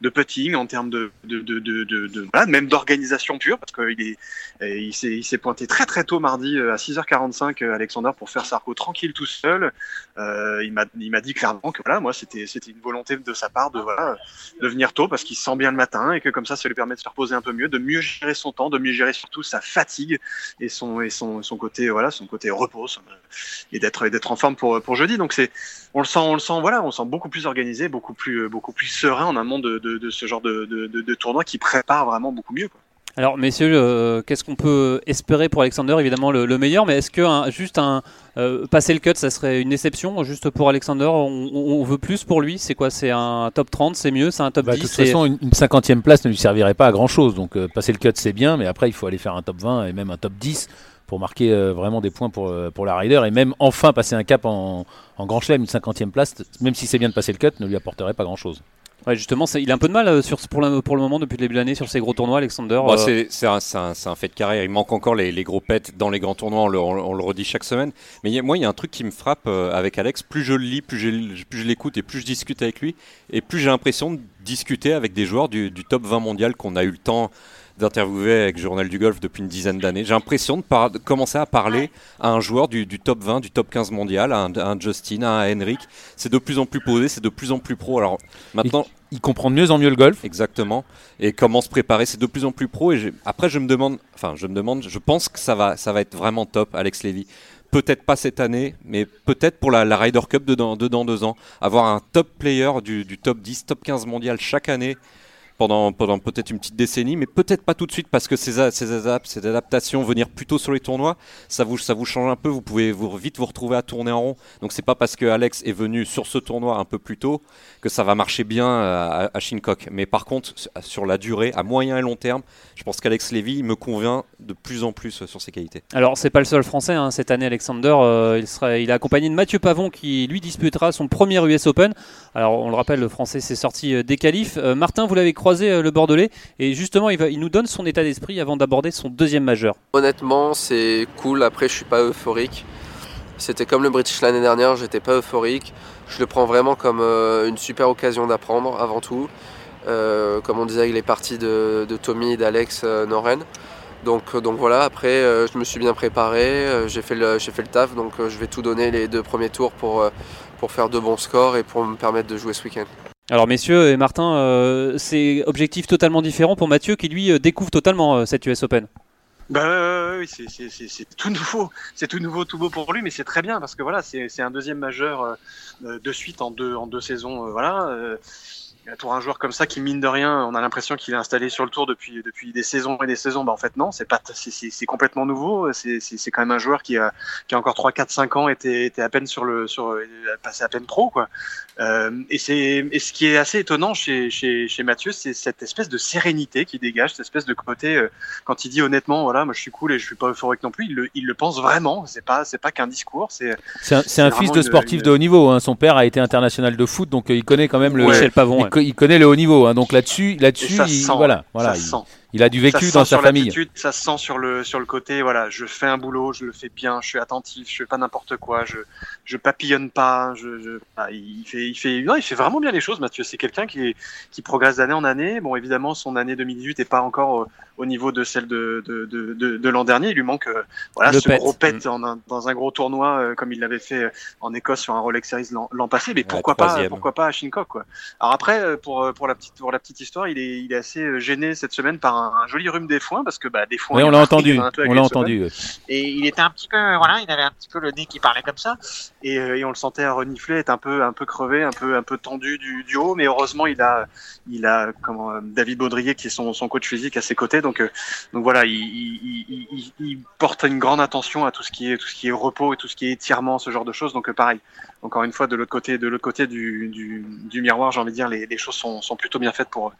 de putting, en termes de, de, de, de, de, même d'organisation pure, parce qu'il est, euh, il s'est, il s'est pointé très très tôt mardi euh, à 6h45, euh, Alexander, pour faire sa reco tranquille tout seul. Euh, il m'a, il m'a dit clairement que voilà, moi c'était, c'était une volonté de sa part de voilà, de venir tôt parce qu'il se sent bien le matin et que comme ça, ça lui permet de se reposer un peu mieux, de mieux gérer son temps, de mieux gérer surtout sa fatigue et son et son, côté voilà, son côté repos et d'être d'être en forme pour pour jeudi. Donc c'est on le sent, on le sent, voilà, on sent beaucoup plus organisé, beaucoup plus, beaucoup plus serein en amont de, de, ce genre de, de, tournoi qui prépare vraiment beaucoup mieux. Alors, messieurs, euh, qu'est-ce qu'on peut espérer pour Alexander? Évidemment, le, le meilleur, mais est-ce que un- juste un euh, passer le cut, ça serait une déception? Juste pour Alexander, on, veut plus pour lui? C'est quoi? C'est un top 30, c'est mieux? C'est un top Bah, 10 de toute façon, une, une cinquantième place ne lui servirait pas à grand chose. Donc euh, passer le cut, c'est bien, mais après, il faut aller faire un top 20 et même un top 10 pour marquer vraiment des points pour, pour la rider et même enfin passer un cap en, en grand chelem. Une cinquantième place, même si c'est bien de passer le cut, ne lui apporterait pas grand chose. Ouais, justement, il a un peu de mal euh, sur, pour, le, pour le moment, depuis le début de l'année, sur ces gros tournois, Alexander. Bah, euh, c'est un, fait de carrière. Il manque encore les, les gros pets dans les grands tournois. On le, on le- on le redit chaque semaine. Mais y a- moi, il y a un truc qui me frappe euh, avec Alex. Plus je le lis, plus je, plus je l'écoute et plus je discute avec lui, et plus j'ai l'impression de discuter avec des joueurs du, du top 20 mondial qu'on a eu le temps d'interviewer avec Journal du Golf depuis une dizaine d'années. J'ai l'impression de, commencer à parler à un joueur du, du top 20, du top 15 mondial, à un, à un Justin, à un Henrik. C'est de plus en plus posé, c'est de plus en plus pro. Alors maintenant, Il comprend mieux en mieux le golf. Exactement. Et comment se préparer, c'est de plus en plus pro. Et après, je me demande, enfin, je me demande, je pense que ça va, ça va être vraiment top, Alex Levy. Peut-être pas cette année, mais peut-être pour la, Ryder Cup de dans, de dans deux ans. Avoir un top player du top 10, top 15 mondial chaque année pendant, peut-être une petite décennie, mais peut-être pas tout de suite parce que ces, adaptations, venir plutôt sur les tournois, ça vous, change un peu. Vous pouvez vite vous retrouver à tourner en rond. Donc c'est pas parce que Alex est venu sur ce tournoi un peu plus tôt que ça va marcher bien à, à Shinnecock. Mais par contre, sur la durée, à moyen et long terme, je pense qu'Alex Levy me convient de plus en plus sur ses qualités. Alors, c'est pas le seul français hein, cette année, Alexander. euh, il, est accompagné de Mathieu Pavon qui lui disputera son premier US Open. Alors, on le rappelle, le français s'est sorti euh, des qualifs. Euh, Martin, vous l'avez croisé, euh, le Bordelais, et justement, il, va, il nous donne son état d'esprit avant d'aborder son deuxième majeur. Honnêtement, c'est cool. Après, je suis pas euphorique. C'était comme le British l'année dernière, j'étais pas euphorique. Je le prends vraiment comme euh, une super occasion d'apprendre avant tout. Euh, comme on disait, il est parti de, Tommy et d'Alex euh, Noren. Donc, donc voilà, après, je me suis bien préparé, j'ai fait, le- taf, donc je vais tout donner les deux premiers tours pour faire de bons scores et pour me permettre de jouer ce week-end. Alors, messieurs et Martin, euh, c'est objectif totalement différent pour Mathieu qui lui euh, découvre totalement euh, cette US Open. Bah ouais, ouais, oui, c'est- tout nouveau, c'est tout nouveau, tout beau pour lui, mais c'est très bien parce que voilà, c'est un deuxième majeur de suite en deux en deux saisons, euh, pour un joueur comme ça qui mine de rien, on a l'impression qu'il est installé sur le tour depuis depuis des saisons et des saisons. Bah en fait non, c'est pas c'est- complètement nouveau. C'est c'est c'est quand même un joueur qui a qui a encore 3 4 5 ans était était à peine sur le sur euh, passé à peine pro quoi. Euh, et c'est et ce qui est assez étonnant chez chez chez Mathieu, c'est cette espèce de sérénité qui dégage, cette espèce de côté euh, quand il dit honnêtement voilà, moi je suis cool et je suis pas euphorique non plus, il le il le pense vraiment, c'est pas c'est pas qu'un discours, c'est C'est un, c'est un fils de sportif une- de haut niveau. hein. Son père a été international de foot, donc euh, il connaît quand même le. Michel Pavon. Il, ouais. Il connaît le haut niveau. hein. Donc là-dessus, là-dessus, il- sent, voilà, voilà, ça il. Il a du Ça vécu se dans sa sur famille. Ça se sent sur le sur le côté. Voilà, je fais un boulot, je le fais bien, je suis attentif, je fais pas n'importe quoi, je je papillonne pas. Je, je ah, il fait il fait non, il fait vraiment bien les choses. Mathieu, c'est quelqu'un qui est- qui progresse d'année en année. Bon, évidemment, son année 2018 est pas encore au, au niveau de celle de de de, de, de l'an dernier. Il lui manque euh, voilà Le ce pet. gros pet en un- dans un gros tournoi euh, comme il l'avait fait euh, en Écosse sur un Rolex Series l'an passé. Mais Ouais, pourquoi pas pourquoi pas à Shinnecock quoi. Alors après, pour pour la petite pour la petite histoire, il est il est assez gêné cette semaine par un, un joli rhume des foins parce que bah des foins. Oui, on l'a a- entendu. On l'a entendu. Et il était un petit peu voilà, il avait un petit peu le nez qui parlait comme ça. Et, euh, et on le sentait renifler, être un peu un peu crevé, un peu un peu tendu du, du haut, mais heureusement il a il a comment euh, David Baudrier qui est son, son coach physique à ses côtés. Donc euh, donc voilà il, il, il, il- il porte une grande attention à tout ce qui est tout ce qui est repos et tout ce qui est étirement ce genre de choses. Donc euh, pareil. Encore une fois de l'autre côté de l'autre côté du, du, du miroir j'ai envie de dire les, les choses sont, sont plutôt bien faites pour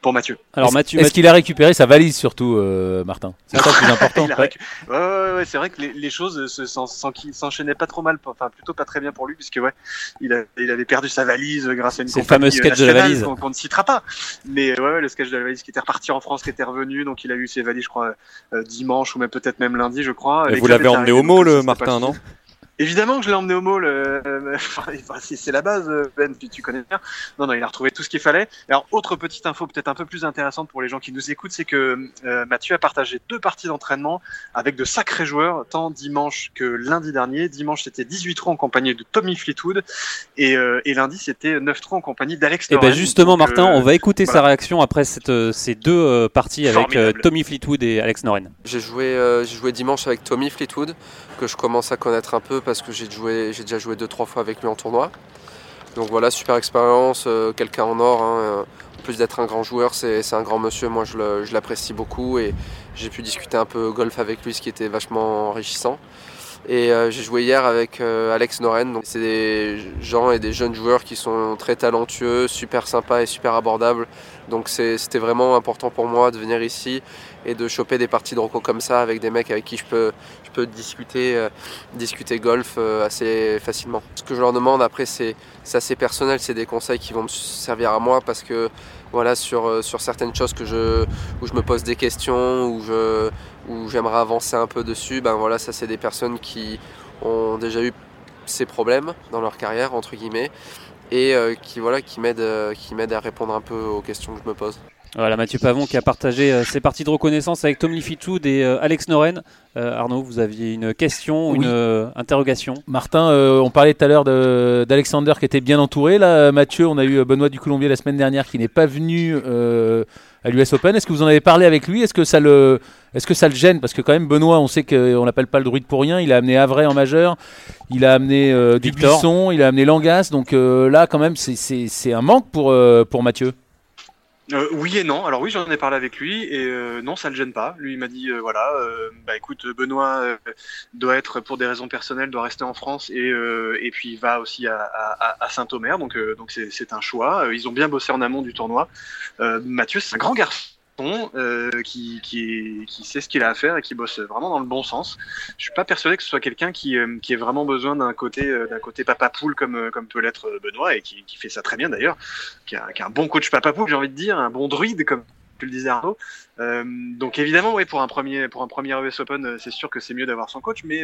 pour Mathieu. Alors, Mathieu, Est-ce qu'il a récupéré sa valise surtout, euh, Martin C'est ça le plus [LAUGHS] important. Il a récu- ouais, ouais, ouais, c'est vrai que les, les choses qui- s'enchaînaient pas trop mal, enfin plutôt pas très bien pour lui, puisque ouais, il, a- il avait perdu sa valise grâce à une C'est le compagnie fameux sketch de la valise. qu'on ne citera pas. Mais ouais, ouais, le sketch de la valise qui était reparti en France, qui était revenu, donc il a eu ses valises, je crois, euh, dimanche ou même peut-être même lundi, je crois. Et vous l'avez emmené au pas Martin, non? Évidemment que je l'ai emmené au mall, euh, [LAUGHS] enfin, c'est la base, euh, Ben, puis tu connais bien. Non, non, il a retrouvé tout ce qu'il fallait. Alors, autre petite info peut-être un peu plus intéressante pour les gens qui nous écoutent, c'est que euh, Mathieu a partagé deux parties d'entraînement avec de sacrés joueurs, tant dimanche que lundi dernier. Dimanche, c'était 18 trous en compagnie de Tommy Fleetwood, et, euh, et lundi, c'était 9 trous en compagnie d'Alex Et ben Noren. justement, Donc, Martin, euh, on va écouter sa réaction après cette, ces deux euh, parties avec euh. Tommy Fleetwood et Alex Noren. J'ai joué, euh, j'ai joué dimanche avec Tommy Fleetwood, que je commence à connaître un peu parce que j'ai déjà joué deux trois fois avec lui en tournoi. Donc voilà, super expérience, euh, quelqu'un en or. hein, euh, plus d'être un grand joueur, c'est un grand monsieur. Moi, je l'apprécie beaucoup et j'ai pu discuter un peu golf avec lui, ce qui était vachement enrichissant. Et euh, j'ai joué hier avec Alex Noren. C'est des gens et des jeunes joueurs qui sont très talentueux, super sympas et super abordables. Donc c'était vraiment important pour moi de venir ici et de choper des parties de roco comme ça avec des mecs avec qui je peux, je peux discuter, euh, discuter golf assez facilement. Ce que je leur demande après, c'est assez personnel, c'est des conseils qui vont me servir à moi parce que voilà, sur, sur certaines choses que je, où je me pose des questions, où je, où j'aimerais avancer un peu dessus, ben voilà, ça c'est des personnes qui ont déjà eu ces problèmes dans leur carrière entre guillemets et euh, qui voilà qui m'aident euh, qui m'aident à répondre un peu aux questions que je me pose. Voilà Mathieu Pavon qui a partagé euh, ses parties de reconnaissance avec Tom Lifitud et Alex Noren. Arnaud, vous aviez une question, ou une interrogation? Martin, on parlait tout à l'heure d'Alexander qui était bien entouré. Là, Mathieu, on a eu Benoît du Colombier la semaine dernière qui n'est pas venu à l'US Open. Est-ce que vous en avez parlé avec lui? Est-ce que ça le est-ce que ça le gêne? Parce que quand même, Benoît, on sait qu'on l'appelle pas le druide pour rien. Il a amené Avray en majeur, il a amené euh, Dubuisson, il a amené Langas. Donc euh, là, quand même, c'est un manque pour, euh, pour Mathieu. Euh, oui et non. Alors oui, j'en ai parlé avec lui et euh, non, ça le gêne pas. Lui, il m'a dit voilà, bah écoute, Benoît doit être pour des raisons personnelles, doit rester en France et et puis il va aussi à, à, à Saint-Omer, donc donc c'est un choix. Ils ont bien bossé en amont du tournoi. Mathieu, c'est un grand garçon euh, qui, qui, qui, sait ce qu'il a à faire et qui bosse vraiment dans le bon sens. Je suis pas persuadé que ce soit quelqu'un qui, euh, qui ait vraiment besoin d'un côté, euh, côté papa poule comme, comme peut l'être Benoît et qui, qui, fait ça très bien d'ailleurs, qui, qui, a un bon coach papa poule, j'ai envie de dire, un bon druide comme tu le disais Arnaud. Donc évidemment, oui, pour un premier, pour un premier US Open, c'est sûr que c'est mieux d'avoir son coach, mais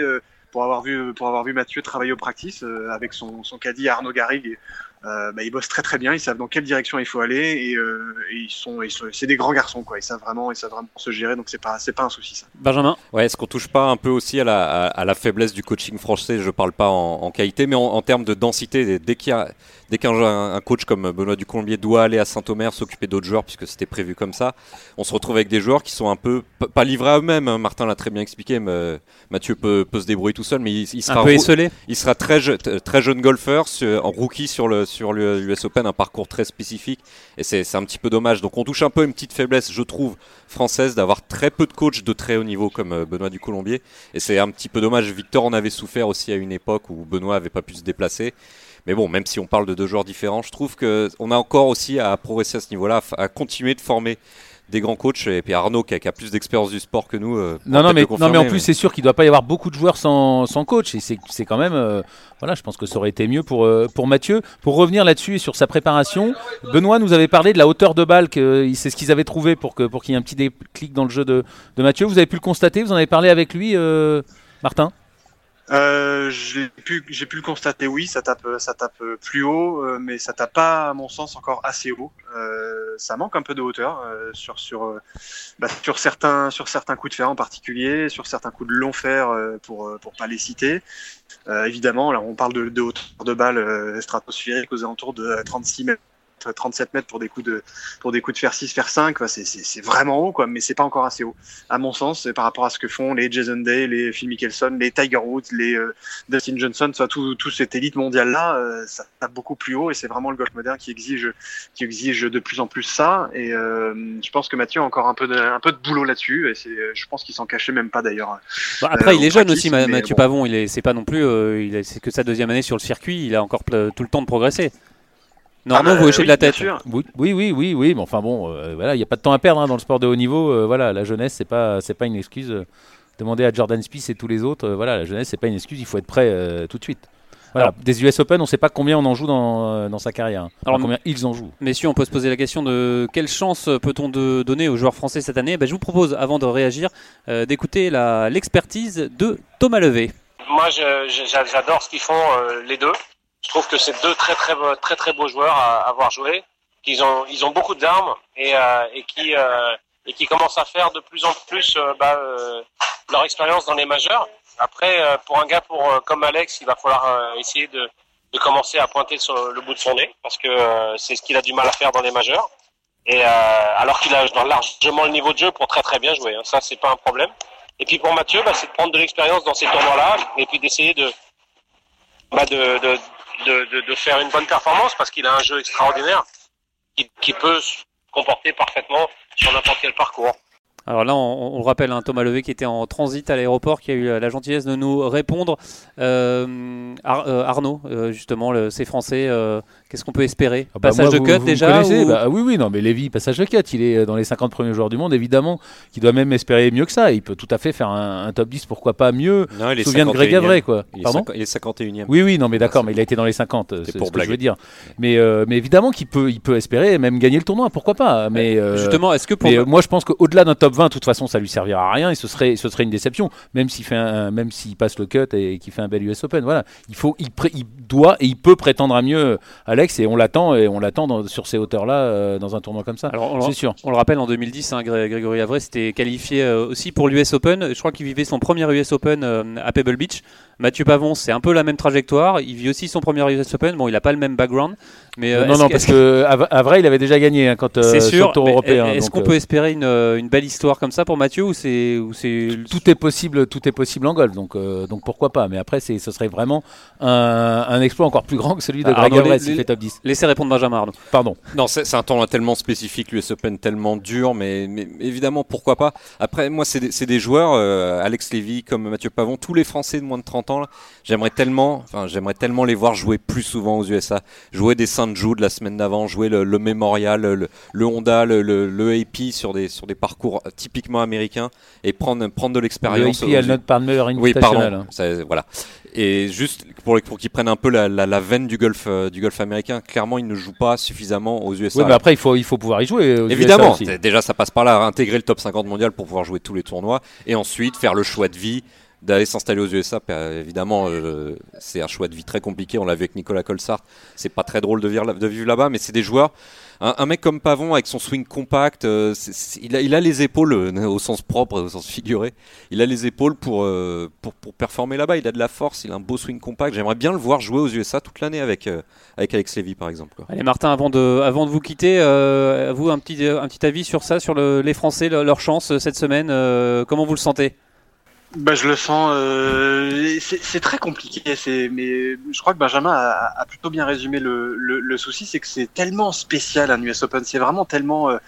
pour avoir vu, pour avoir vu Mathieu travailler au practice avec son, son caddie Arnaud Garrigue euh, bah, ils bossent très très bien, ils savent dans quelle direction il faut aller et, euh, et ils sont, ils sont c'est des grands garçons quoi, ils savent vraiment, ils savent vraiment se gérer donc c'est pas c'est pas un souci ça. Benjamin? Ouais, est-ce qu'on touche pas un peu aussi à la, à, la faiblesse du coaching français? Je parle pas en, en qualité, mais en, en, termes de densité. Dès qu'il y a dès qu'un un coach comme Benoît Ducolombier doit aller à Saint-Omer s'occuper d'autres joueurs puisque c'était prévu comme ça, on se retrouve avec des joueurs qui sont un peu pas livrés à eux-mêmes. Hein. Martin l'a très bien expliqué, mais euh, Mathieu peut, peut, se débrouiller tout seul, mais il, il sera un peu esselé. Il sera très très jeune golfeur en rookie sur le sur l'US Open, un parcours très spécifique, et c'est un petit peu dommage. Donc on touche un peu une petite faiblesse, je trouve, française d'avoir très peu de coachs de très haut niveau comme euh, Benoît Ducolombier, et c'est un petit peu dommage. Victor en avait souffert aussi à une époque où Benoît avait pas pu se déplacer. Mais bon, même si on parle de deux joueurs différents, je trouve qu'on a encore aussi à progresser à ce niveau-là, à continuer de former des grands coachs et puis Arnaud qui a, plus d'expérience du sport que nous. Euh, non, non mais, non, mais en plus, c'est sûr qu'il ne doit pas y avoir beaucoup de joueurs sans, sans coach. Et c'est quand même. Euh, voilà, je pense que ça aurait été mieux pour, euh, pour Mathieu. Pour revenir là-dessus et sur sa préparation, Benoît nous avait parlé de la hauteur de balle, que c'est ce qu'ils avaient trouvé pour qu'il pour qu'il y ait un petit déclic dans le jeu de, de, Mathieu. Vous avez pu le constater Vous en avez parlé avec lui, Martin? Euh, j'ai pu, j'ai pu le constater, oui, ça tape, ça tape plus haut, euh, mais ça tape pas, à mon sens, encore assez haut. Euh, ça manque un peu de hauteur euh, sur sur euh, bah, sur certains sur certains coups de fer en particulier, sur certains coups de long fer pour pour pas les citer. évidemment, là, on parle de, de hauteur de balle stratosphérique aux alentours de 36 mètres 37 mètres pour des coups de pour des coups de fer 6, fer 5, c'est vraiment haut, quoi, mais c'est pas encore assez haut. À mon sens, par rapport à ce que font les Jason Day, les Phil Mickelson, les Tiger Woods, les euh, Dustin Johnson, soit tout, tout cette élite mondiale là, euh, ça tape beaucoup plus haut et c'est vraiment le golf moderne qui exige qui exige de plus en plus ça. Et euh, je pense que Mathieu a encore un peu de un peu de boulot là-dessus et c'est je pense qu'il s'en cachait même pas d'ailleurs. Bah, après, il est jeune aussi, Mathieu Pavon. Il est c'est pas non plus il c'est que sa deuxième année sur le circuit. Il a encore tout le temps de progresser. Normand, ah vous bah, hochez de la tête. Oui, oui, oui, oui, oui, mais enfin bon, euh, voilà, il n'y a pas de temps à perdre hein, dans le sport de haut niveau. Euh, voilà, la jeunesse, c'est pas, c'est pas une excuse. Euh, demandez à Jordan Spieth et tous les autres. voilà, la jeunesse, c'est pas une excuse. Il faut être prêt tout de suite. Voilà, des US Open, on ne sait pas combien on en joue dans, dans sa carrière. Hein. Alors, combien ils en jouent. Messieurs, on peut se poser la question de quelle chance peut-on de donner aux joueurs français cette année? Ben, Je vous propose, avant de réagir, d'écouter l'expertise de Thomas Levé. Moi, j'adore ce qu'ils font les deux. Je trouve que c'est deux très très très très beaux joueurs à avoir joué. Qu'ils ont ils ont beaucoup d'armes et, euh, et qui euh, et qui commencent à faire de plus en plus euh, bah, euh, leur expérience dans les majeurs. Après, euh, pour un gars pour comme Alex, il va falloir essayer de, de commencer à pointer sur le bout de son nez parce que c'est ce qu'il a du mal à faire dans les majeurs. Et alors qu'il a largement le niveau de jeu pour très très bien jouer. Hein. Ça, c'est pas un problème. Et puis pour Mathieu, bah, c'est de prendre de l'expérience dans ces tournois-là et puis d'essayer de, bah de, de, de, faire une bonne performance parce qu'il a un jeu extraordinaire qui, peut comporter parfaitement sur n'importe quel parcours. Alors là, on, le rappelle, hein, Thomas Levé qui était en transit à l'aéroport, qui a eu la gentillesse de nous répondre. Euh, euh, Arnaud, euh, justement, le, c'est français. Euh, Qu'est-ce qu'on peut espérer Ah bah Passage moi, de vous- cut vous déjà ou- Bah Oui, oui, non, mais Lévy, passage de cut. Il est dans les 50 premiers joueurs du monde, évidemment, qui doit même espérer mieux que ça. Il peut tout à fait faire un, un top 10, pourquoi pas mieux. Non, il Je est me souviens de Greg 51e. Avray, quoi. Il est, Pardon cinq- il est 51e. Oui, oui, non, mais d'accord, c'est mais il a été dans les 50, c'est C'est ce pour que je veux dire. Mais, euh, mais évidemment qu'il peut, il peut espérer même gagner le tournoi, pourquoi pas. Mais, euh, Justement, est-ce que pour mais, euh, moi, je pense qu'au-delà d'un top 20, de toute façon, ça lui servira à rien et ce serait, ce serait une déception, même s'il fait un, même s'il passe le cut et qu'il fait un bel US Open. Voilà, il faut, il, pré- il doit et il peut prétendre à mieux, Alex, et on l'attend et on l'attend sur ces hauteurs-là euh, dans un tournoi comme ça. C'est sûr. on le rappelle, en 2010, hein, Gré- Grégory Avray s'était qualifié euh, aussi pour l'US Open. Je crois qu'il vivait son premier US Open euh, à Pebble Beach. Mathieu Pavon, c'est un peu la même trajectoire. Il vit aussi son premier US Open. Bon, il n'a pas le même background. Mais, non, non, que- parce que Av- Avray, il avait déjà gagné hein, quand c'est sur sûr. le tour européen. Est-ce qu'on peut espérer une, une belle histoire comme ça pour Mathieu ou c'est ou c'est tout est possible, tout est possible en golf, donc, donc pourquoi pas. Mais après, ce serait vraiment un, un exploit encore plus grand que celui de Ah, Greg Avray les- top 10. Laissez répondre Benjamin Arnaud. Pardon. Non, c'est un tournoi tellement spécifique, l'US Open tellement dur, mais, mais évidemment, pourquoi pas. Après, moi, c'est des, joueurs, euh, Alex Lévy comme Mathieu Pavon, tous les Français de moins de 30 ans, j'aimerais tellement, enfin, j'aimerais tellement les voir jouer plus souvent aux USA. Jouer des Saint Jude la semaine d'avant, jouer le, le Memorial, le, le Honda, le, le, le AP sur des, sur des parcours typiquement américains et prendre, prendre de Le l'expérience. IP aux- Alnott Palmer oui, pardon. hein. Ça, voilà. Et juste pour, pour qu'ils prennent un peu la, la, la veine du golf, euh, du golf américain, clairement, ils ne jouent pas suffisamment aux USA. Oui, mais après, il faut, il faut pouvoir y jouer. aux USA Évidemment, aussi. déjà ça passe par là, intégrer le top 50 mondial pour pouvoir jouer tous les tournois et ensuite faire le choix de vie d'aller s'installer aux USA. Évidemment, euh, c'est un choix de vie très compliqué. On l'a vu avec Nicolas Colsart. C'est pas très drôle de vivre là-bas, mais c'est des joueurs. Un, un mec comme Pavon avec son swing compact, euh, il, a, les épaules euh, au sens propre, au sens figuré. Il a les épaules pour, euh, pour, pour performer là-bas. Il a de la force, il a un beau swing compact. J'aimerais bien le voir jouer aux USA toute l'année avec, avec Alex Levy par exemple. Allez Martin, avant de, avant de vous quitter, vous un petit, un petit avis sur ça, sur le- les Français, le- leur chance cette semaine. comment vous le sentez? Bah, je le sens. euh, c'est très compliqué. Mais je crois que Benjamin a, a plutôt bien résumé le, le, le souci, c'est que c'est tellement spécial un US Open. C'est vraiment tellement, euh,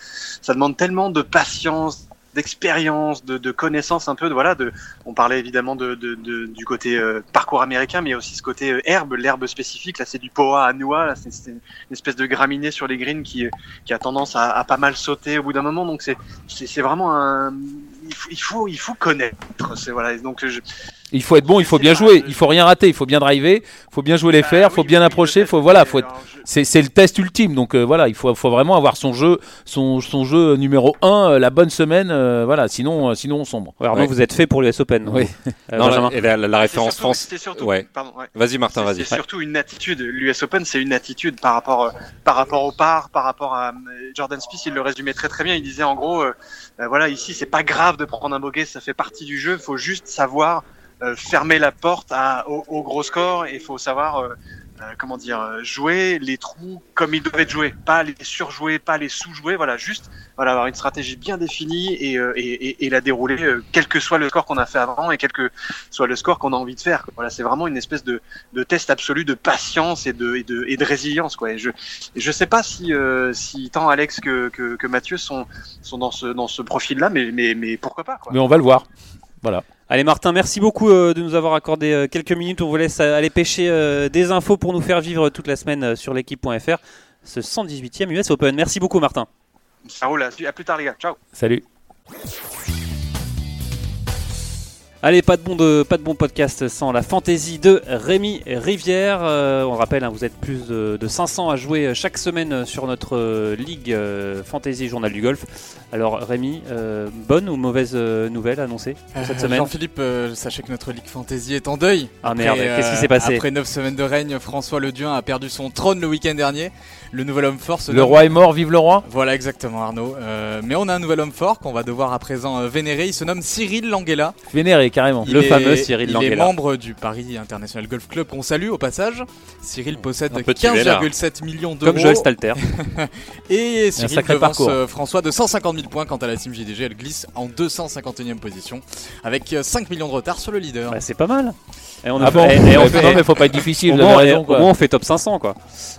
ça demande tellement de patience, d'expérience, de, de connaissance un peu. Voilà, de, on parlait évidemment de, de, de- du côté euh, parcours américain, mais aussi ce côté euh, herbe, l'herbe spécifique. Là, c'est du poa. Là, c'est une espèce de graminée sur les greens qui, qui a tendance à, à pas mal sauter au bout d'un moment. Donc c'est vraiment un, il faut, il faut, il faut connaître. C'est voilà. Donc je, Il faut être bon, il faut bien pas- jouer, il faut rien rater, il faut bien driver, il faut bien jouer les fers, il faut bien oui, approcher, faut voilà, faut être- c'est c'est le test ultime. Donc euh, voilà, il faut, faut vraiment avoir son jeu, son, son jeu numéro 1 la bonne semaine, euh, voilà. Sinon, euh, sinon on sombre. Ouais, Arnaud, Ouais. vous êtes fait pour l'US Open. Oui. Euh, [LAUGHS] Non, Benjamin la, et la, la- la c'est référence surtout- France. C'est surtout, Ouais. pardon, ouais. Vas-y Martin, C'est- vas-y. C'est surtout une attitude. L'US Open, c'est une attitude par rapport, euh, par rapport au par, par rapport à euh, Jordan Spieth. Il le résumait très très bien. Il disait en gros, euh, euh, voilà, ici c'est pas grave de prendre un bogey, ça fait partie du jeu. Il faut juste savoir euh, fermer la porte au, au gros score et il faut savoir, euh, comment dire, euh, jouer les trous comme ils doivent être joués, pas les surjouer, pas les sous-jouer. Voilà, juste, voilà, avoir une stratégie bien définie et, euh, et, et, la dérouler, euh, quel que soit le score qu'on a fait avant et quel que soit le score qu'on a envie de faire. Voilà, c'est vraiment une espèce de, de test absolu de patience et de, et de, et de résilience. Quoi. Et je et je sais pas si, euh, si tant Alex que, que, que Mathieu sont, sont dans ce, dans ce profil-là, mais, mais, mais pourquoi pas. Quoi. Mais on va le voir. Voilà. Allez Martin, merci beaucoup euh, de nous avoir accordé euh, quelques minutes. On vous laisse euh, aller pêcher des infos pour nous faire vivre toute la semaine sur l'équipe.fr. Ce 118e US Open. Merci beaucoup Martin. Ça roule. À plus tard, les gars. Ciao. Salut. Allez, pas de bon, de, pas de bon podcast sans la fantaisie de Rémi Rivière. Euh, on rappelle, hein, vous êtes plus de, de 500 à jouer euh, chaque semaine sur notre euh, ligue euh, Fantasy Journal du Golf. Alors Rémi, euh, bonne ou mauvaise euh, nouvelle annoncée pour cette Euh, semaine? Jean-Philippe, euh, sachez que notre Ligue Fantasy est en deuil. Ah merde, qu'est-ce qui s'est passé? Après 9 semaines de règne, François Leduin a perdu son trône le week-end dernier. Le nouvel homme fort se Le roi est mort, vive le roi? Voilà exactement Arnaud. Euh, mais on a un nouvel homme fort qu'on va devoir à présent euh, vénérer. Il se nomme Cyril Languela. Vénéré carrément. Le fameux Cyril Il est membre du Paris International Golf Club qu'on salue au passage. Cyril possède Un petit Lénard. 15,7 millions d'euros. Comme Joël Stalter. [LAUGHS] Et Cyril sacré devance parcours. euh, François de 150 000 points quant à la Team JDG. Elle glisse en 251e position avec euh, 5 millions de retard sur le leader. Bah, c'est pas mal. Et on Ah a- bon et- et on fait- Non, mais faut pas être difficile, au moins, raison, au quoi. moins, on fait top 500 quoi.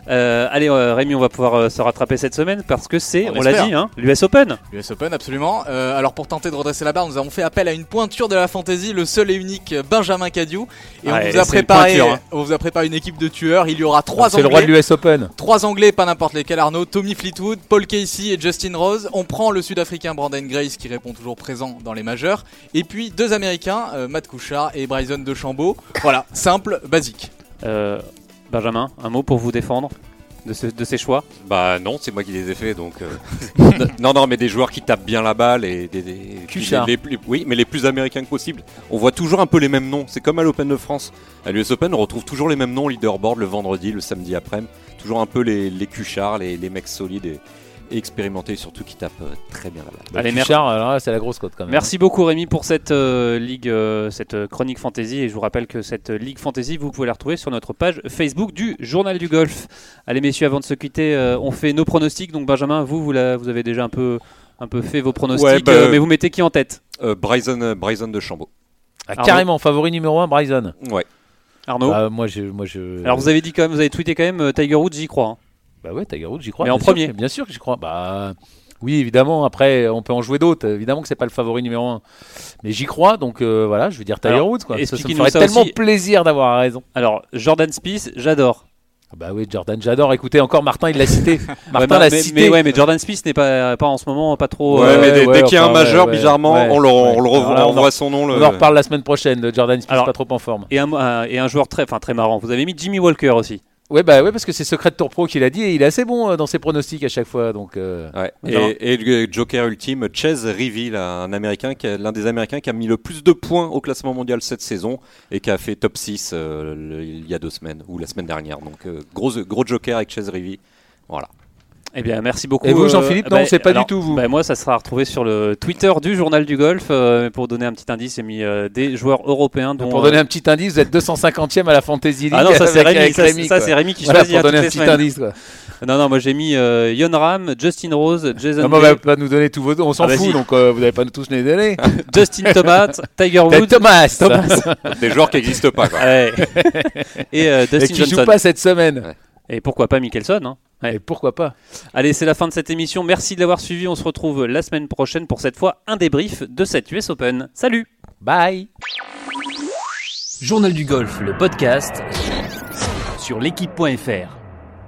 Euh, allez euh, Rémi, on va pouvoir euh, se rattraper cette semaine parce que c'est, On on, l'a dit, hein, l'US Open. US Open, absolument. Euh, alors pour tenter de redresser la barre, nous avons fait appel à une pointure de la le seul et unique Benjamin Cadieu. Et Ouais, on, vous a préparé, pointure, hein. on vous a préparé une équipe de tueurs. Il y aura trois C'est le roi de Anglais, l'US Open. trois Anglais, pas n'importe lesquels Arnaud, Tommy Fleetwood, Paul Casey et Justin Rose. On prend le Sud-Africain Brandon Grace qui répond toujours présent dans les majeurs. Et puis deux Américains, euh, Matt Couchard et Bryson DeChambeau. Voilà, simple, basique. Euh, Benjamin, un mot pour vous défendre? De, ce- de ces choix. Bah non, c'est moi qui les ai fait donc. euh, [LAUGHS] non, non, mais des joueurs qui tapent bien la balle et des. les, oui, mais les plus américains que possible. On voit toujours un peu les mêmes noms. C'est comme à l'Open de France. À l'US Open, on retrouve toujours les mêmes noms leaderboard le vendredi, le samedi après-midi. Toujours un peu les, les cuchards, les, les mecs solides et, et expérimentés, surtout qui tapent euh, très bien la balle. Bah, Allez, merci. Alors c'est la grosse cote quand même. Merci beaucoup Rémi pour cette euh, ligue, euh, cette chronique fantasy. Et je vous rappelle que cette euh, ligue fantasy, vous pouvez la retrouver sur notre page Facebook du Journal du Golf. Allez messieurs, avant de se quitter, euh, on fait nos pronostics. Donc Benjamin, vous, vous, la- vous avez déjà un peu, un peu fait vos pronostics, Ouais, bah, euh, mais vous mettez qui en tête? Euh, Bryson, Bryson de Chambaud. Ah, carrément, favori numéro 1, Bryson. Ouais. Arnaud? Bah, moi, je, moi, je. Alors vous avez dit quand même, vous avez tweeté quand même Tiger Woods, j'y crois. hein. Bah ouais, Tiger Woods, j'y crois. Mais en sûr premier. Bien sûr que j'y crois. Bah oui, évidemment. Après, on peut en jouer d'autres. Évidemment que c'est pas le favori numéro 1. Mais j'y crois, donc euh, voilà, je vais dire Tiger Alors, Woods. Quoi. Ça, ça me ferait ça tellement aussi. plaisir d'avoir raison. Alors Jordan Spieth, j'adore. Ah Bah oui, Jordan, j'adore. Écoutez, encore Martin, il l'a cité. [LAUGHS] Martin Ouais, l'a mais, cité. mais ouais, mais Jordan Spieth n'est pas, pas en ce moment pas trop. Ouais, euh, mais dès, ouais, dès qu'il y a un majeur, ouais, bizarrement, ouais, on le, on le revoit- Alors on on voit son nom. Le... On en reparle la semaine prochaine de Jordan Spieth, Alors- pas trop en forme. Et un, un- et un joueur très, enfin très marrant. Vous avez mis Jimmy Walker aussi. Ouais, bah ouais, parce que c'est Secret Tour Pro qui l'a dit et il est assez bon euh, dans ses pronostics à chaque fois. Donc, euh, Ouais. Et, et le joker ultime, Chase Rivi, là, un américain, qui a- l'un des américains qui a mis le plus de points au classement mondial cette saison et qui a fait top 6 euh, le- il y a deux semaines ou la semaine dernière. Donc euh, gros, gros joker avec Chase Rivi. Voilà. Eh bien, merci beaucoup. Et vous, euh, Jean-Philippe Non, c'est pas du tout, vous. bah, moi, ça sera retrouvé sur le Twitter du Journal du Golf. euh, pour donner un petit indice, j'ai mis euh, des joueurs européens. Dont, pour euh, donner un petit indice, vous êtes 250e à la Fantasy League. Ah non, ça c'est Rémi. Ça, Rémi, ça, Rémi qui Voilà, choisit pour hein, donner toutes un les petit semaines. indice. Quoi. Non, non, moi j'ai mis euh, Yon Ram, Justin Rose, Jason Non, mais on va pas nous donner tous vos On s'en Ah, fout, donc euh, vous n'allez pas nous tous les donner. [LAUGHS] Justin Thomas, Tiger Woods, Thomas, Thomas. [LAUGHS] Des joueurs qui n'existent pas. Quoi. Ouais. et euh, et qui joue Johnson. pas cette semaine. Et pourquoi pas Mickelson hein. Ouais. Et pourquoi pas Allez, c'est la fin de cette émission. Merci de l'avoir suivi. On se retrouve la semaine prochaine pour cette fois un débrief de cette US Open. Salut Bye. Journal du golf, le podcast sur l'équipe.fr.